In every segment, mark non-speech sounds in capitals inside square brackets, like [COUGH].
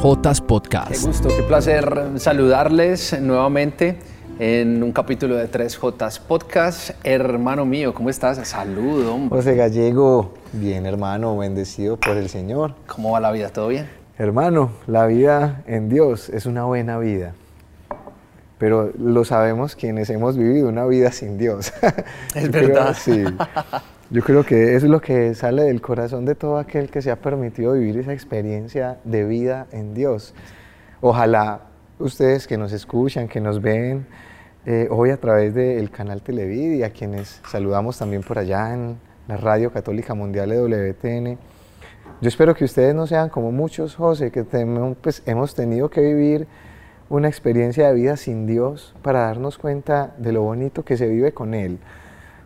3J Podcast. Qué gusto, qué placer saludarles nuevamente en un capítulo de 3J Podcast. Hermano mío, ¿cómo estás? Saludo. José Gallego, bien hermano, bendecido por el Señor. ¿Cómo va la vida? ¿Todo bien? Hermano, la vida en Dios es una buena vida. Pero lo sabemos quienes hemos vivido una vida sin Dios. Es [LAUGHS] verdad. sí. [LAUGHS] Yo creo que es lo que sale del corazón de todo aquel que se ha permitido vivir esa experiencia de vida en Dios. Ojalá ustedes que nos escuchan, que nos ven eh, hoy a través del canal Televid y a quienes saludamos también por allá en la Radio Católica Mundial de WTN, yo espero que ustedes no sean como muchos, José, que pues, hemos tenido que vivir una experiencia de vida sin Dios para darnos cuenta de lo bonito que se vive con Él.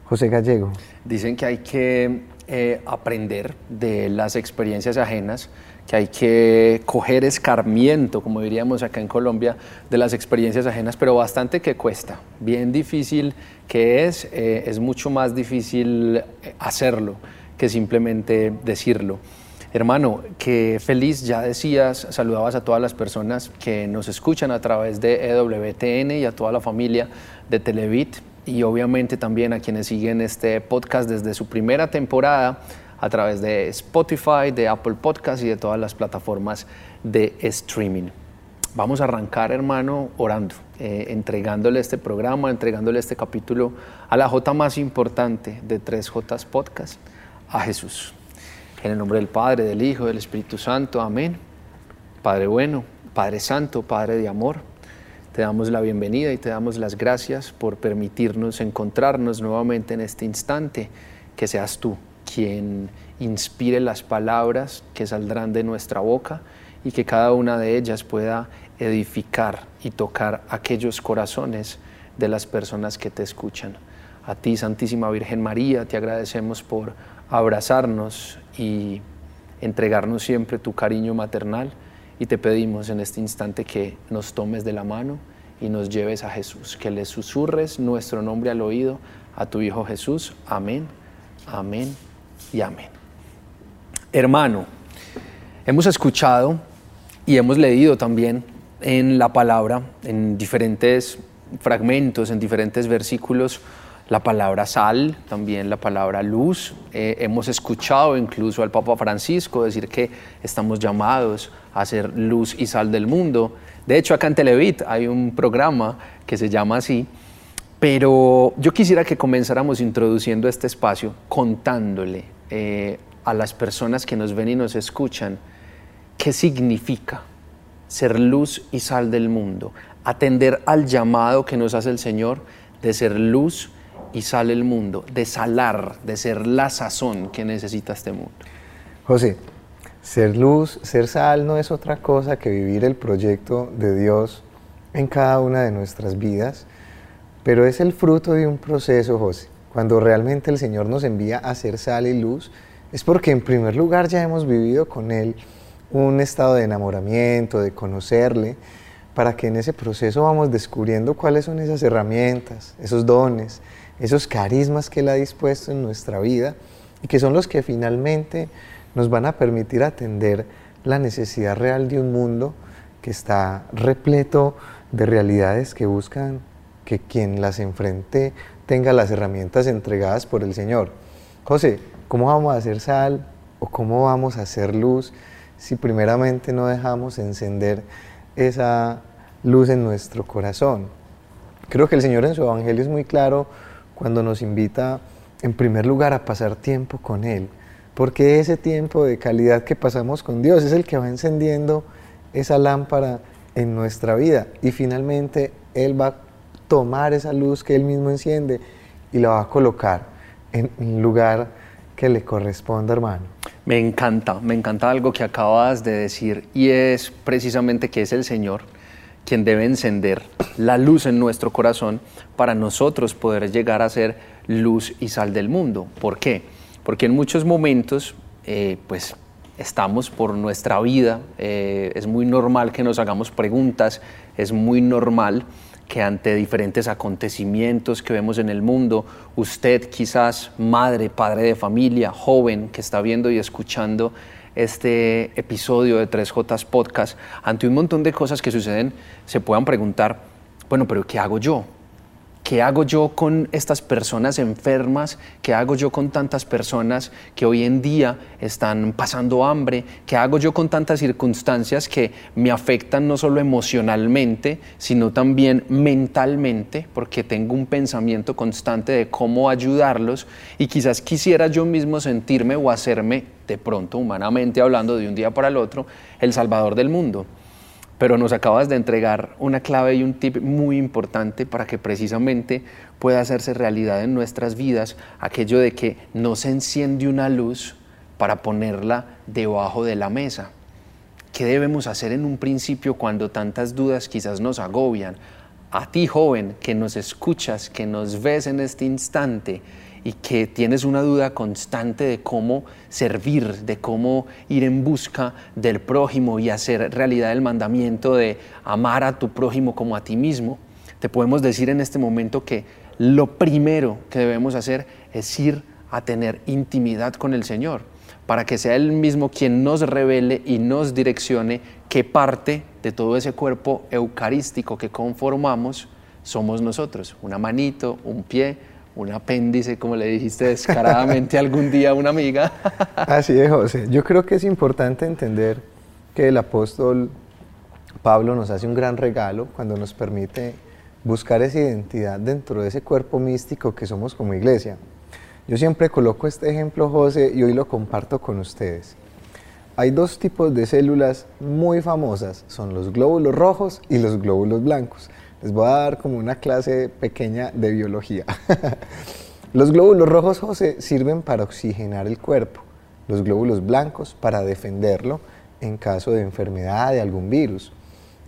José Gallego. Dicen que hay que eh, aprender de las experiencias ajenas, que hay que coger escarmiento, como diríamos acá en Colombia, de las experiencias ajenas, pero bastante que cuesta, bien difícil que es, eh, es mucho más difícil eh, hacerlo que simplemente decirlo. Hermano, qué feliz, ya decías, saludabas a todas las personas que nos escuchan a través de EWTN y a toda la familia de Televit y obviamente también a quienes siguen este podcast desde su primera temporada a través de Spotify, de Apple Podcast y de todas las plataformas de streaming. Vamos a arrancar, hermano, orando, eh, entregándole este programa, entregándole este capítulo a la J más importante de 3J Podcast, a Jesús. En el nombre del Padre, del Hijo, del Espíritu Santo. Amén. Padre bueno, Padre Santo, Padre de amor, te damos la bienvenida y te damos las gracias por permitirnos encontrarnos nuevamente en este instante, que seas tú quien inspire las palabras que saldrán de nuestra boca y que cada una de ellas pueda edificar y tocar aquellos corazones de las personas que te escuchan. A ti, Santísima Virgen María, te agradecemos por abrazarnos y entregarnos siempre tu cariño maternal y te pedimos en este instante que nos tomes de la mano y nos lleves a Jesús, que le susurres nuestro nombre al oído a tu Hijo Jesús. Amén, amén y amén. Hermano, hemos escuchado y hemos leído también en la palabra, en diferentes fragmentos, en diferentes versículos, la palabra sal, también la palabra luz. Eh, hemos escuchado incluso al Papa Francisco decir que estamos llamados a ser luz y sal del mundo. De hecho, acá en Televit hay un programa que se llama así, pero yo quisiera que comenzáramos introduciendo este espacio contándole eh, a las personas que nos ven y nos escuchan qué significa ser luz y sal del mundo, atender al llamado que nos hace el Señor de ser luz y sale el mundo, de salar, de ser la sazón que necesita este mundo. José, ser luz, ser sal no es otra cosa que vivir el proyecto de Dios en cada una de nuestras vidas, pero es el fruto de un proceso, José. Cuando realmente el Señor nos envía a ser sal y luz, es porque en primer lugar ya hemos vivido con Él un estado de enamoramiento, de conocerle, para que en ese proceso vamos descubriendo cuáles son esas herramientas, esos dones, esos carismas que Él ha dispuesto en nuestra vida y que son los que finalmente nos van a permitir atender la necesidad real de un mundo que está repleto de realidades que buscan que quien las enfrente tenga las herramientas entregadas por el Señor. José, ¿cómo vamos a hacer sal o cómo vamos a hacer luz si primeramente no dejamos encender esa luz en nuestro corazón? Creo que el Señor en su Evangelio es muy claro cuando nos invita en primer lugar a pasar tiempo con Él, porque ese tiempo de calidad que pasamos con Dios es el que va encendiendo esa lámpara en nuestra vida y finalmente Él va a tomar esa luz que Él mismo enciende y la va a colocar en el lugar que le corresponde, hermano. Me encanta, me encanta algo que acabas de decir y es precisamente que es el Señor quien debe encender la luz en nuestro corazón para nosotros poder llegar a ser luz y sal del mundo. ¿Por qué? Porque en muchos momentos, eh, pues estamos por nuestra vida, eh, es muy normal que nos hagamos preguntas, es muy normal que ante diferentes acontecimientos que vemos en el mundo, usted quizás madre, padre de familia, joven que está viendo y escuchando este episodio de 3J Podcast, ante un montón de cosas que suceden, se puedan preguntar, bueno, pero ¿qué hago yo? ¿Qué hago yo con estas personas enfermas? ¿Qué hago yo con tantas personas que hoy en día están pasando hambre? ¿Qué hago yo con tantas circunstancias que me afectan no solo emocionalmente, sino también mentalmente? Porque tengo un pensamiento constante de cómo ayudarlos y quizás quisiera yo mismo sentirme o hacerme de pronto, humanamente hablando, de un día para el otro, el salvador del mundo pero nos acabas de entregar una clave y un tip muy importante para que precisamente pueda hacerse realidad en nuestras vidas aquello de que no se enciende una luz para ponerla debajo de la mesa. ¿Qué debemos hacer en un principio cuando tantas dudas quizás nos agobian? A ti joven que nos escuchas, que nos ves en este instante, y que tienes una duda constante de cómo servir, de cómo ir en busca del prójimo y hacer realidad el mandamiento de amar a tu prójimo como a ti mismo, te podemos decir en este momento que lo primero que debemos hacer es ir a tener intimidad con el Señor, para que sea Él mismo quien nos revele y nos direccione qué parte de todo ese cuerpo eucarístico que conformamos somos nosotros, una manito, un pie, un apéndice, como le dijiste descaradamente algún día a una amiga. Así es, José. Yo creo que es importante entender que el apóstol Pablo nos hace un gran regalo cuando nos permite buscar esa identidad dentro de ese cuerpo místico que somos como iglesia. Yo siempre coloco este ejemplo, José, y hoy lo comparto con ustedes. Hay dos tipos de células muy famosas, son los glóbulos rojos y los glóbulos blancos. Les voy a dar como una clase pequeña de biología. [LAUGHS] los glóbulos rojos, sirven para oxigenar el cuerpo. Los glóbulos blancos para defenderlo en caso de enfermedad de algún virus.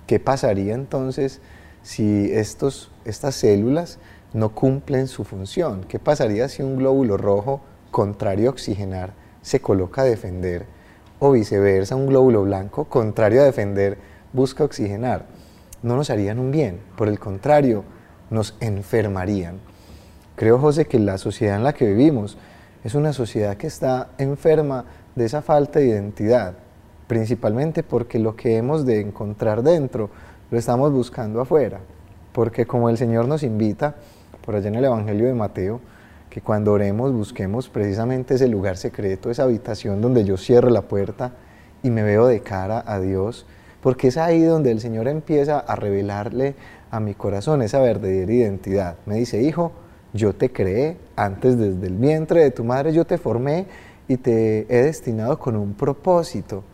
¿Qué pasaría entonces si estos, estas células no cumplen su función? ¿Qué pasaría si un glóbulo rojo, contrario a oxigenar, se coloca a defender? O viceversa, un glóbulo blanco, contrario a defender, busca oxigenar no nos harían un bien, por el contrario, nos enfermarían. Creo, José, que la sociedad en la que vivimos es una sociedad que está enferma de esa falta de identidad, principalmente porque lo que hemos de encontrar dentro lo estamos buscando afuera, porque como el Señor nos invita, por allá en el Evangelio de Mateo, que cuando oremos busquemos precisamente ese lugar secreto, esa habitación donde yo cierro la puerta y me veo de cara a Dios porque es ahí donde el Señor empieza a revelarle a mi corazón esa verdadera identidad. Me dice, hijo, yo te creé antes desde el vientre de tu madre, yo te formé y te he destinado con un propósito.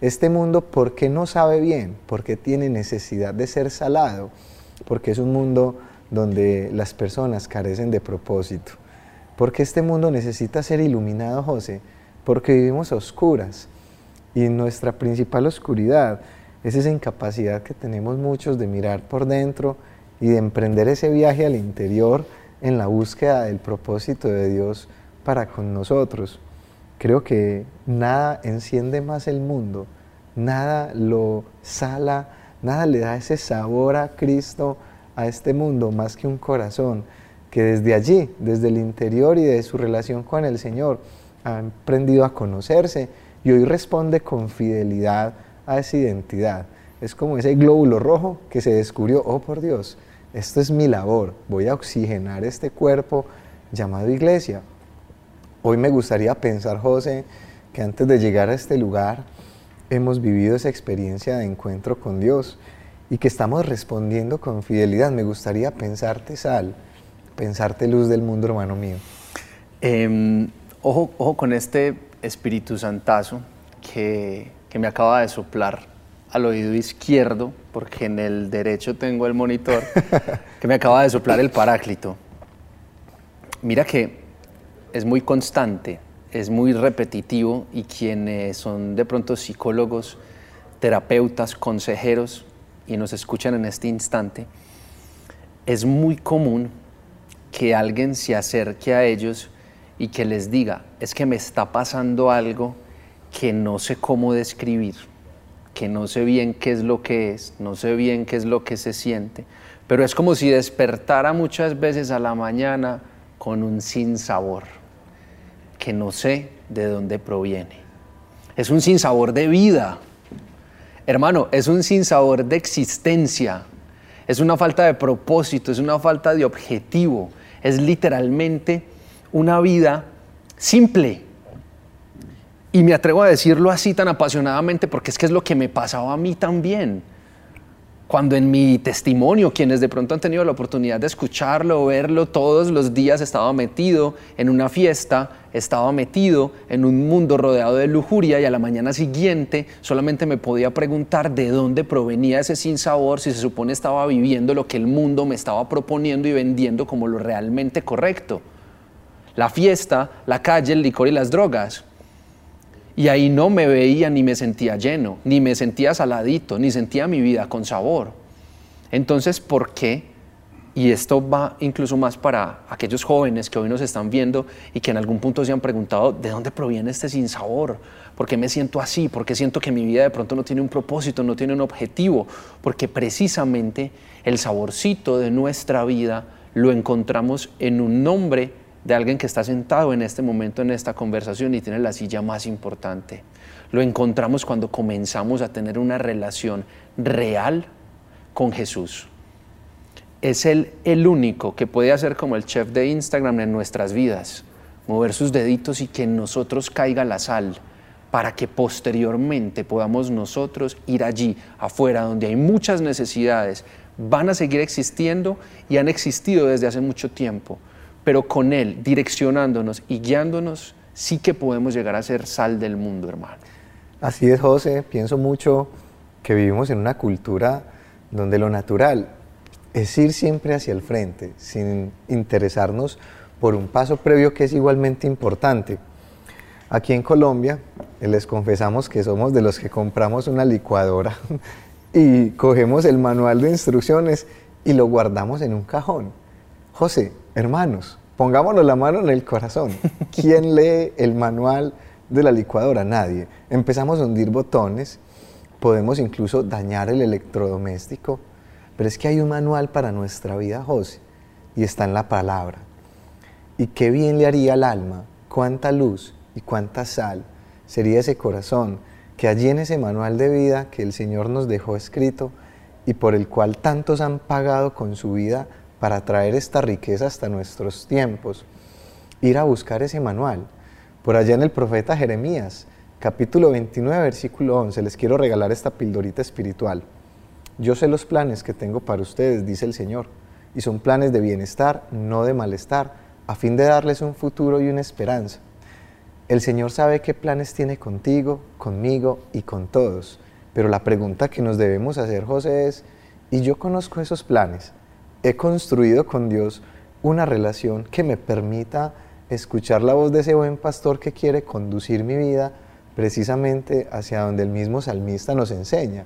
Este mundo, ¿por qué no sabe bien? Porque tiene necesidad de ser salado, porque es un mundo donde las personas carecen de propósito. Porque este mundo necesita ser iluminado, José, porque vivimos a oscuras y nuestra principal oscuridad es esa incapacidad que tenemos muchos de mirar por dentro y de emprender ese viaje al interior en la búsqueda del propósito de Dios para con nosotros. Creo que nada enciende más el mundo, nada lo sala, nada le da ese sabor a Cristo a este mundo más que un corazón que desde allí, desde el interior y de su relación con el Señor, ha aprendido a conocerse y hoy responde con fidelidad a esa identidad. Es como ese glóbulo rojo que se descubrió, oh por Dios, esto es mi labor, voy a oxigenar este cuerpo llamado iglesia. Hoy me gustaría pensar, José, que antes de llegar a este lugar hemos vivido esa experiencia de encuentro con Dios y que estamos respondiendo con fidelidad. Me gustaría pensarte sal, pensarte luz del mundo, hermano mío. Em, ojo, ojo con este Espíritu Santazo que que me acaba de soplar al oído izquierdo, porque en el derecho tengo el monitor, [LAUGHS] que me acaba de soplar el paráclito. Mira que es muy constante, es muy repetitivo y quienes son de pronto psicólogos, terapeutas, consejeros y nos escuchan en este instante, es muy común que alguien se acerque a ellos y que les diga, es que me está pasando algo que no sé cómo describir, que no sé bien qué es lo que es, no sé bien qué es lo que se siente, pero es como si despertara muchas veces a la mañana con un sinsabor, que no sé de dónde proviene. es un sinsabor de vida. Hermano, es un sinsabor de existencia. Es una falta de propósito, es una falta de objetivo. Es literalmente una vida simple. Y me atrevo a decirlo así tan apasionadamente porque es que es lo que me pasaba a mí también cuando en mi testimonio, quienes de pronto han tenido la oportunidad de escucharlo o verlo, todos los días estaba metido en una fiesta, estaba metido en un mundo rodeado de lujuria y a la mañana siguiente solamente me podía preguntar de dónde provenía ese sinsabor si se supone estaba viviendo lo que el mundo me estaba proponiendo y vendiendo como lo realmente correcto. La fiesta, la calle, el licor y las drogas. Y ahí no me veía ni me sentía lleno, ni me sentía saladito, ni sentía mi vida con sabor. Entonces, ¿por qué? Y esto va incluso más para aquellos jóvenes que hoy nos están viendo y que en algún punto se han preguntado, ¿de dónde proviene este sinsabor? ¿Por qué me siento así? ¿Por qué siento que mi vida de pronto no tiene un propósito, no tiene un objetivo? Porque precisamente el saborcito de nuestra vida lo encontramos en un nombre de alguien que está sentado en este momento en esta conversación y tiene la silla más importante. Lo encontramos cuando comenzamos a tener una relación real con Jesús. Es Él el único que puede hacer como el chef de Instagram en nuestras vidas, mover sus deditos y que en nosotros caiga la sal para que posteriormente podamos nosotros ir allí afuera donde hay muchas necesidades, van a seguir existiendo y han existido desde hace mucho tiempo pero con Él direccionándonos y guiándonos, sí que podemos llegar a ser sal del mundo, hermano. Así es, José. Pienso mucho que vivimos en una cultura donde lo natural es ir siempre hacia el frente, sin interesarnos por un paso previo que es igualmente importante. Aquí en Colombia les confesamos que somos de los que compramos una licuadora [LAUGHS] y cogemos el manual de instrucciones y lo guardamos en un cajón. José, Hermanos, pongámonos la mano en el corazón. ¿Quién [LAUGHS] lee el manual de la licuadora? Nadie. Empezamos a hundir botones, podemos incluso dañar el electrodoméstico, pero es que hay un manual para nuestra vida, José, y está en la palabra. Y qué bien le haría al alma, cuánta luz y cuánta sal sería ese corazón que allí en ese manual de vida que el Señor nos dejó escrito y por el cual tantos han pagado con su vida para traer esta riqueza hasta nuestros tiempos, ir a buscar ese manual. Por allá en el profeta Jeremías, capítulo 29, versículo 11, les quiero regalar esta pildorita espiritual. Yo sé los planes que tengo para ustedes, dice el Señor, y son planes de bienestar, no de malestar, a fin de darles un futuro y una esperanza. El Señor sabe qué planes tiene contigo, conmigo y con todos, pero la pregunta que nos debemos hacer, José, es, ¿y yo conozco esos planes? He construido con Dios una relación que me permita escuchar la voz de ese buen pastor que quiere conducir mi vida precisamente hacia donde el mismo salmista nos enseña,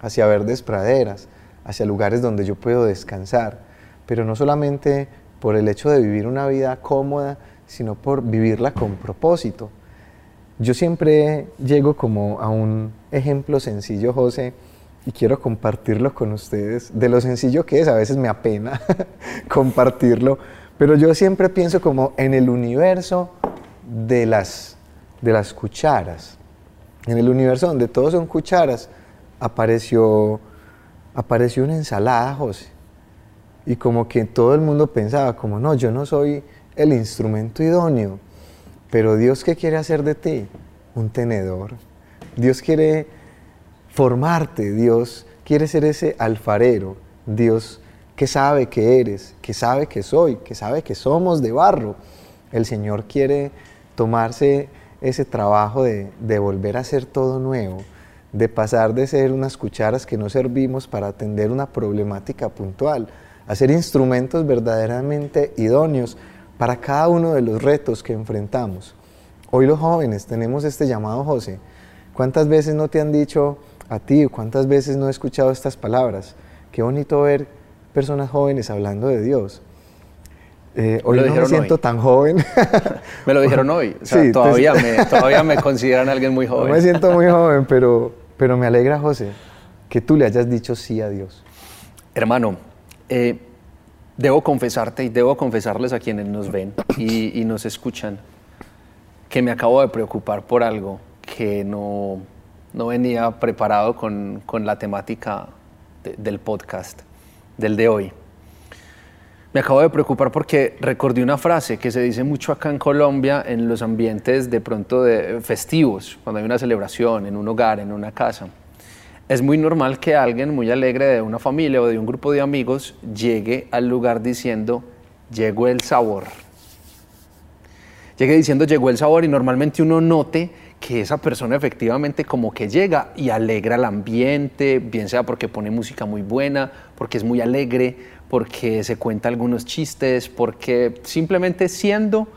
hacia verdes praderas, hacia lugares donde yo puedo descansar, pero no solamente por el hecho de vivir una vida cómoda, sino por vivirla con propósito. Yo siempre llego como a un ejemplo sencillo, José, y quiero compartirlo con ustedes. De lo sencillo que es, a veces me apena [LAUGHS] compartirlo, pero yo siempre pienso como en el universo de las, de las cucharas. En el universo donde todos son cucharas, apareció, apareció una ensalada, José. Y como que todo el mundo pensaba, como no, yo no soy el instrumento idóneo, pero Dios qué quiere hacer de ti? Un tenedor. Dios quiere formarte, Dios quiere ser ese alfarero, Dios que sabe que eres, que sabe que soy, que sabe que somos de barro. El Señor quiere tomarse ese trabajo de, de volver a ser todo nuevo, de pasar de ser unas cucharas que no servimos para atender una problemática puntual, a ser instrumentos verdaderamente idóneos para cada uno de los retos que enfrentamos. Hoy los jóvenes tenemos este llamado, José. ¿Cuántas veces no te han dicho, a ti, ¿cuántas veces no he escuchado estas palabras? Qué bonito ver personas jóvenes hablando de Dios. Eh, hoy no me siento tan joven. [LAUGHS] me lo dijeron hoy. O sea, todavía, me, todavía me consideran alguien muy joven. [LAUGHS] No me siento muy [LAUGHS] joven, pero, pero me alegra, José, que tú le hayas dicho sí a Dios. Hermano, eh, debo confesarte y debo confesarles a quienes nos ven y, y nos escuchan que me acabo de preocupar por algo que no, no venía preparado con, con la temática del podcast, del de hoy. Me acabo de preocupar porque recordé una frase que se dice mucho acá en Colombia en los ambientes de pronto de festivos, cuando hay una celebración en un hogar, en una casa. Es muy normal que alguien muy alegre de una familia o de un grupo de amigos llegue al lugar diciendo, llegó el sabor. Llegue diciendo, llegó el sabor y normalmente uno note que esa persona efectivamente como que llega y alegra el ambiente, bien sea porque pone música muy buena, porque es muy alegre, porque se cuenta algunos chistes, porque simplemente siendo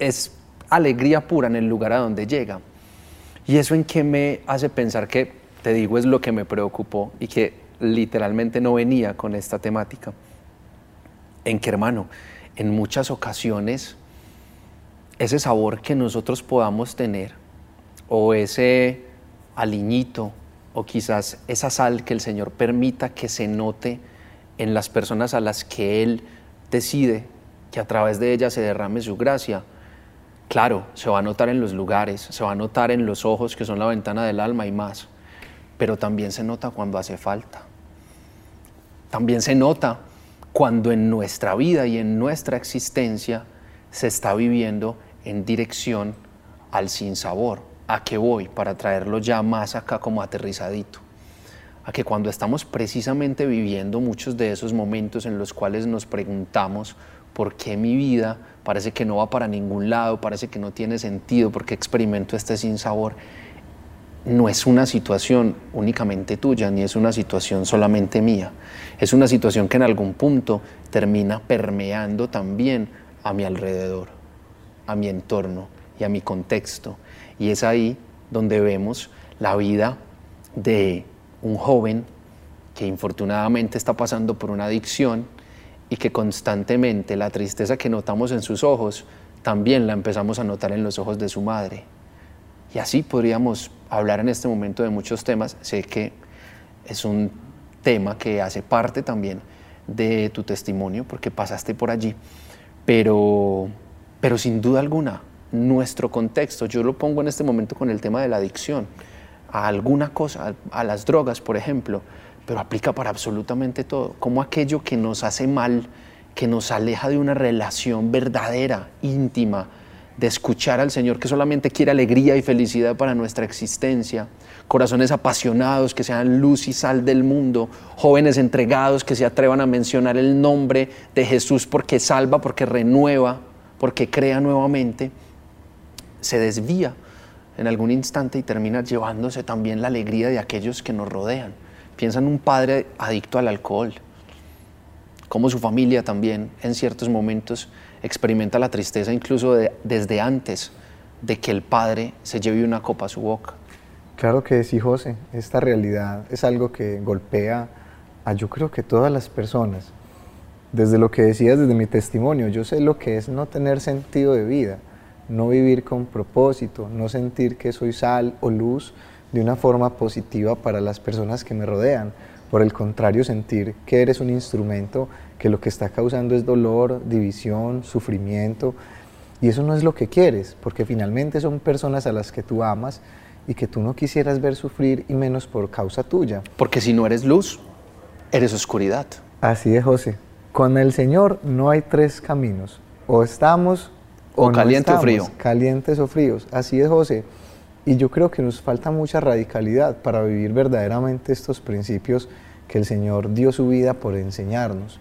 es alegría pura en el lugar a donde llega. Y eso en qué me hace pensar que, te digo, es lo que me preocupó y que literalmente no venía con esta temática. En que, hermano, en muchas ocasiones ese sabor que nosotros podamos tener o ese aliñito o quizás esa sal que el Señor permita que se note en las personas a las que Él decide que a través de ellas se derrame su gracia. Claro, se va a notar en los lugares, se va a notar en los ojos que son la ventana del alma y más, pero también se nota cuando hace falta. También se nota cuando en nuestra vida y en nuestra existencia se está viviendo en dirección al sinsabor, ¿A qué voy? Para traerlo ya más acá como aterrizadito. A que cuando estamos precisamente viviendo muchos de esos momentos en los cuales nos preguntamos por qué mi vida parece que no va para ningún lado, parece que no tiene sentido, porque experimento este sinsabor, no es una situación únicamente tuya, ni es una situación solamente mía. Es una situación que en algún punto termina permeando también a mi alrededor, a mi entorno y a mi contexto y es ahí donde vemos la vida de un joven que infortunadamente está pasando por una adicción y que constantemente la tristeza que notamos en sus ojos también la empezamos a notar en los ojos de su madre. Y así podríamos hablar en este momento de muchos temas. Sé que es un tema que hace parte también de tu testimonio porque pasaste por allí, pero, pero sin duda alguna nuestro contexto. Yo lo pongo en este momento con el tema de la adicción, a alguna cosa, a, las drogas, por ejemplo, pero aplica para absolutamente todo. Como aquello que nos hace mal, que nos aleja de una relación verdadera, íntima, de escuchar al Señor que solamente quiere alegría y felicidad para nuestra existencia, corazones apasionados que sean luz y sal del mundo, jóvenes entregados que se atrevan a mencionar el nombre de Jesús porque salva, porque renueva, porque crea nuevamente se desvía en algún instante y termina llevándose también la alegría de aquellos que nos rodean. Piensa en un padre adicto al alcohol, como su familia también en ciertos momentos experimenta la tristeza incluso desde antes de que el padre se lleve una copa a su boca. Claro que sí, José. Esta realidad es algo que golpea a yo creo que todas las personas. Desde lo que decías, desde mi testimonio, yo sé lo que es no tener sentido de vida no vivir con propósito, no sentir que soy sal o luz de una forma positiva para las personas que me rodean. Por el contrario, sentir que eres un instrumento que lo que está causando es dolor, división, sufrimiento. Y eso no es lo que quieres, porque finalmente son personas a las que tú amas y que tú no quisieras ver sufrir y menos por causa tuya. Porque si no eres luz, eres oscuridad. Así es, José. Con el Señor no hay tres caminos. O estamos o, caliente o frío. Calientes o fríos. Así es, José. Y yo creo que nos falta mucha radicalidad para vivir verdaderamente estos principios que el Señor dio su vida por enseñarnos.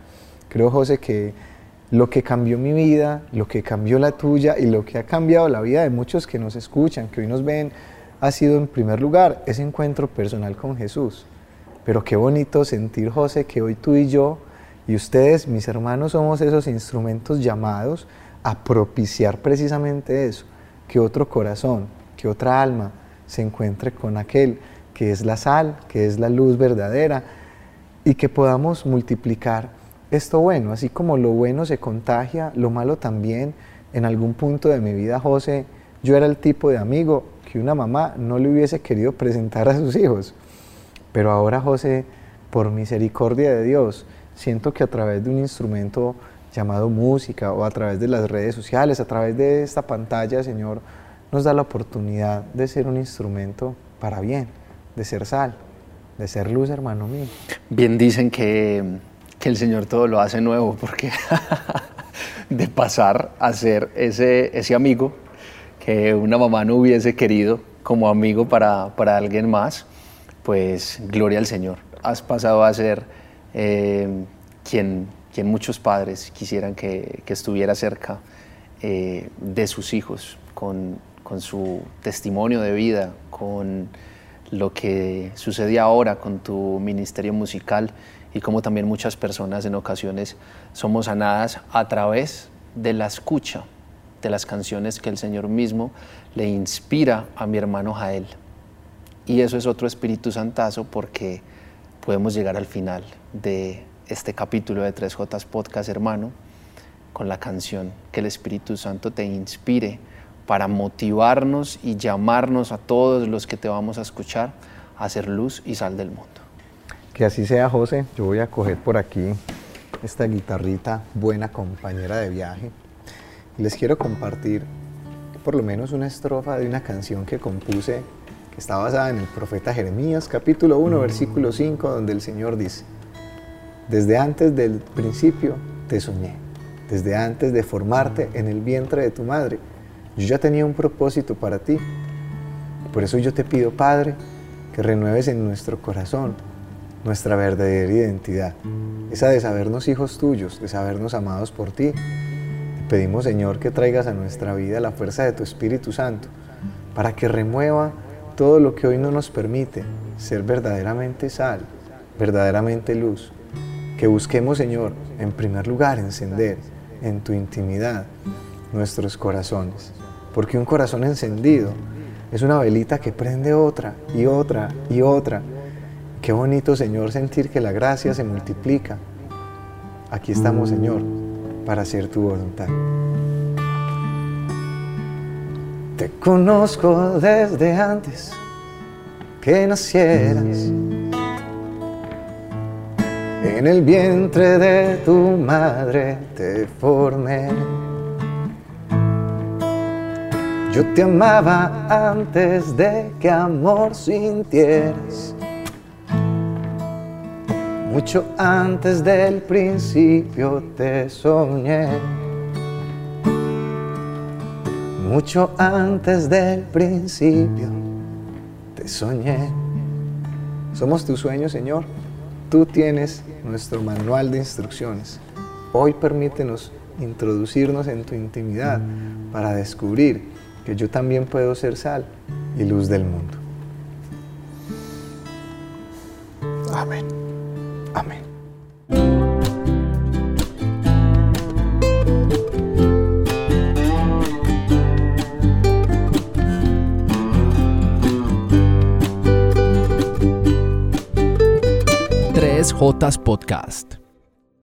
Creo, José, que lo que cambió mi vida, lo que cambió la tuya y lo que ha cambiado la vida de muchos que nos escuchan, que hoy nos ven, ha sido en primer lugar ese encuentro personal con Jesús. Pero qué bonito sentir, José, que hoy tú y yo y ustedes, mis hermanos, somos esos instrumentos llamados a propiciar precisamente eso, que otro corazón, que otra alma se encuentre con aquel que es la sal, que es la luz verdadera, y que podamos multiplicar esto bueno, así como lo bueno se contagia, lo malo también. En algún punto de mi vida, José, yo era el tipo de amigo que una mamá no le hubiese querido presentar a sus hijos. Pero ahora, José, por misericordia de Dios, siento que a través de un instrumento llamado música o a través de las redes sociales, a través de esta pantalla, Señor, nos da la oportunidad de ser un instrumento para bien, de ser sal, de ser luz, hermano mío. Bien dicen que, que el Señor todo lo hace nuevo, porque [LAUGHS] de pasar a ser ese, ese amigo que una mamá no hubiese querido como amigo para, para alguien más, pues gloria al Señor. Has pasado a ser eh, quien, quien muchos padres quisieran que, que estuviera cerca eh, de sus hijos, con, con su testimonio de vida, con lo que sucede ahora con tu ministerio musical y como también muchas personas en ocasiones somos sanadas a través de la escucha de las canciones que el Señor mismo le inspira a mi hermano Jael. Y eso es otro Espíritu Santazo porque podemos llegar al final de este capítulo de 3J Podcast, hermano, con la canción que el Espíritu Santo te inspire para motivarnos y llamarnos a todos los que te vamos a escuchar a hacer luz y sal del mundo. Que así sea, José. Yo voy a coger por aquí esta guitarrita, buena compañera de viaje. Les quiero compartir por lo menos una estrofa de una canción que compuse que está basada en el profeta Jeremías, capítulo 1, versículo 5, donde el Señor dice, desde antes del principio te soñé, desde antes de formarte en el vientre de tu madre yo ya tenía un propósito para ti. Por eso yo te pido, Padre, que renueves en nuestro corazón nuestra verdadera identidad, esa de sabernos hijos tuyos, de sabernos amados por ti. Te pedimos, Señor, que traigas a nuestra vida la fuerza de tu Espíritu Santo para que remueva todo lo que hoy no nos permite ser verdaderamente sal, verdaderamente luz. Que busquemos, Señor, en primer lugar, encender en tu intimidad nuestros corazones porque un corazón encendido es una velita que prende otra y otra y otra. Qué bonito, Señor, sentir que la gracia se multiplica. Aquí estamos, Señor, para hacer tu voluntad. Te conozco desde antes que nacieras. En el vientre de tu madre te formé yo te amaba antes de que amor sintieras. Mucho antes del principio te soñé. Mucho antes del principio te soñé. Somos tu sueño, Señor. Tú tienes nuestro manual de instrucciones. Hoy permítenos introducirnos en tu intimidad para descubrir que yo también puedo ser sal y luz del mundo. Amén. Tres J Podcast.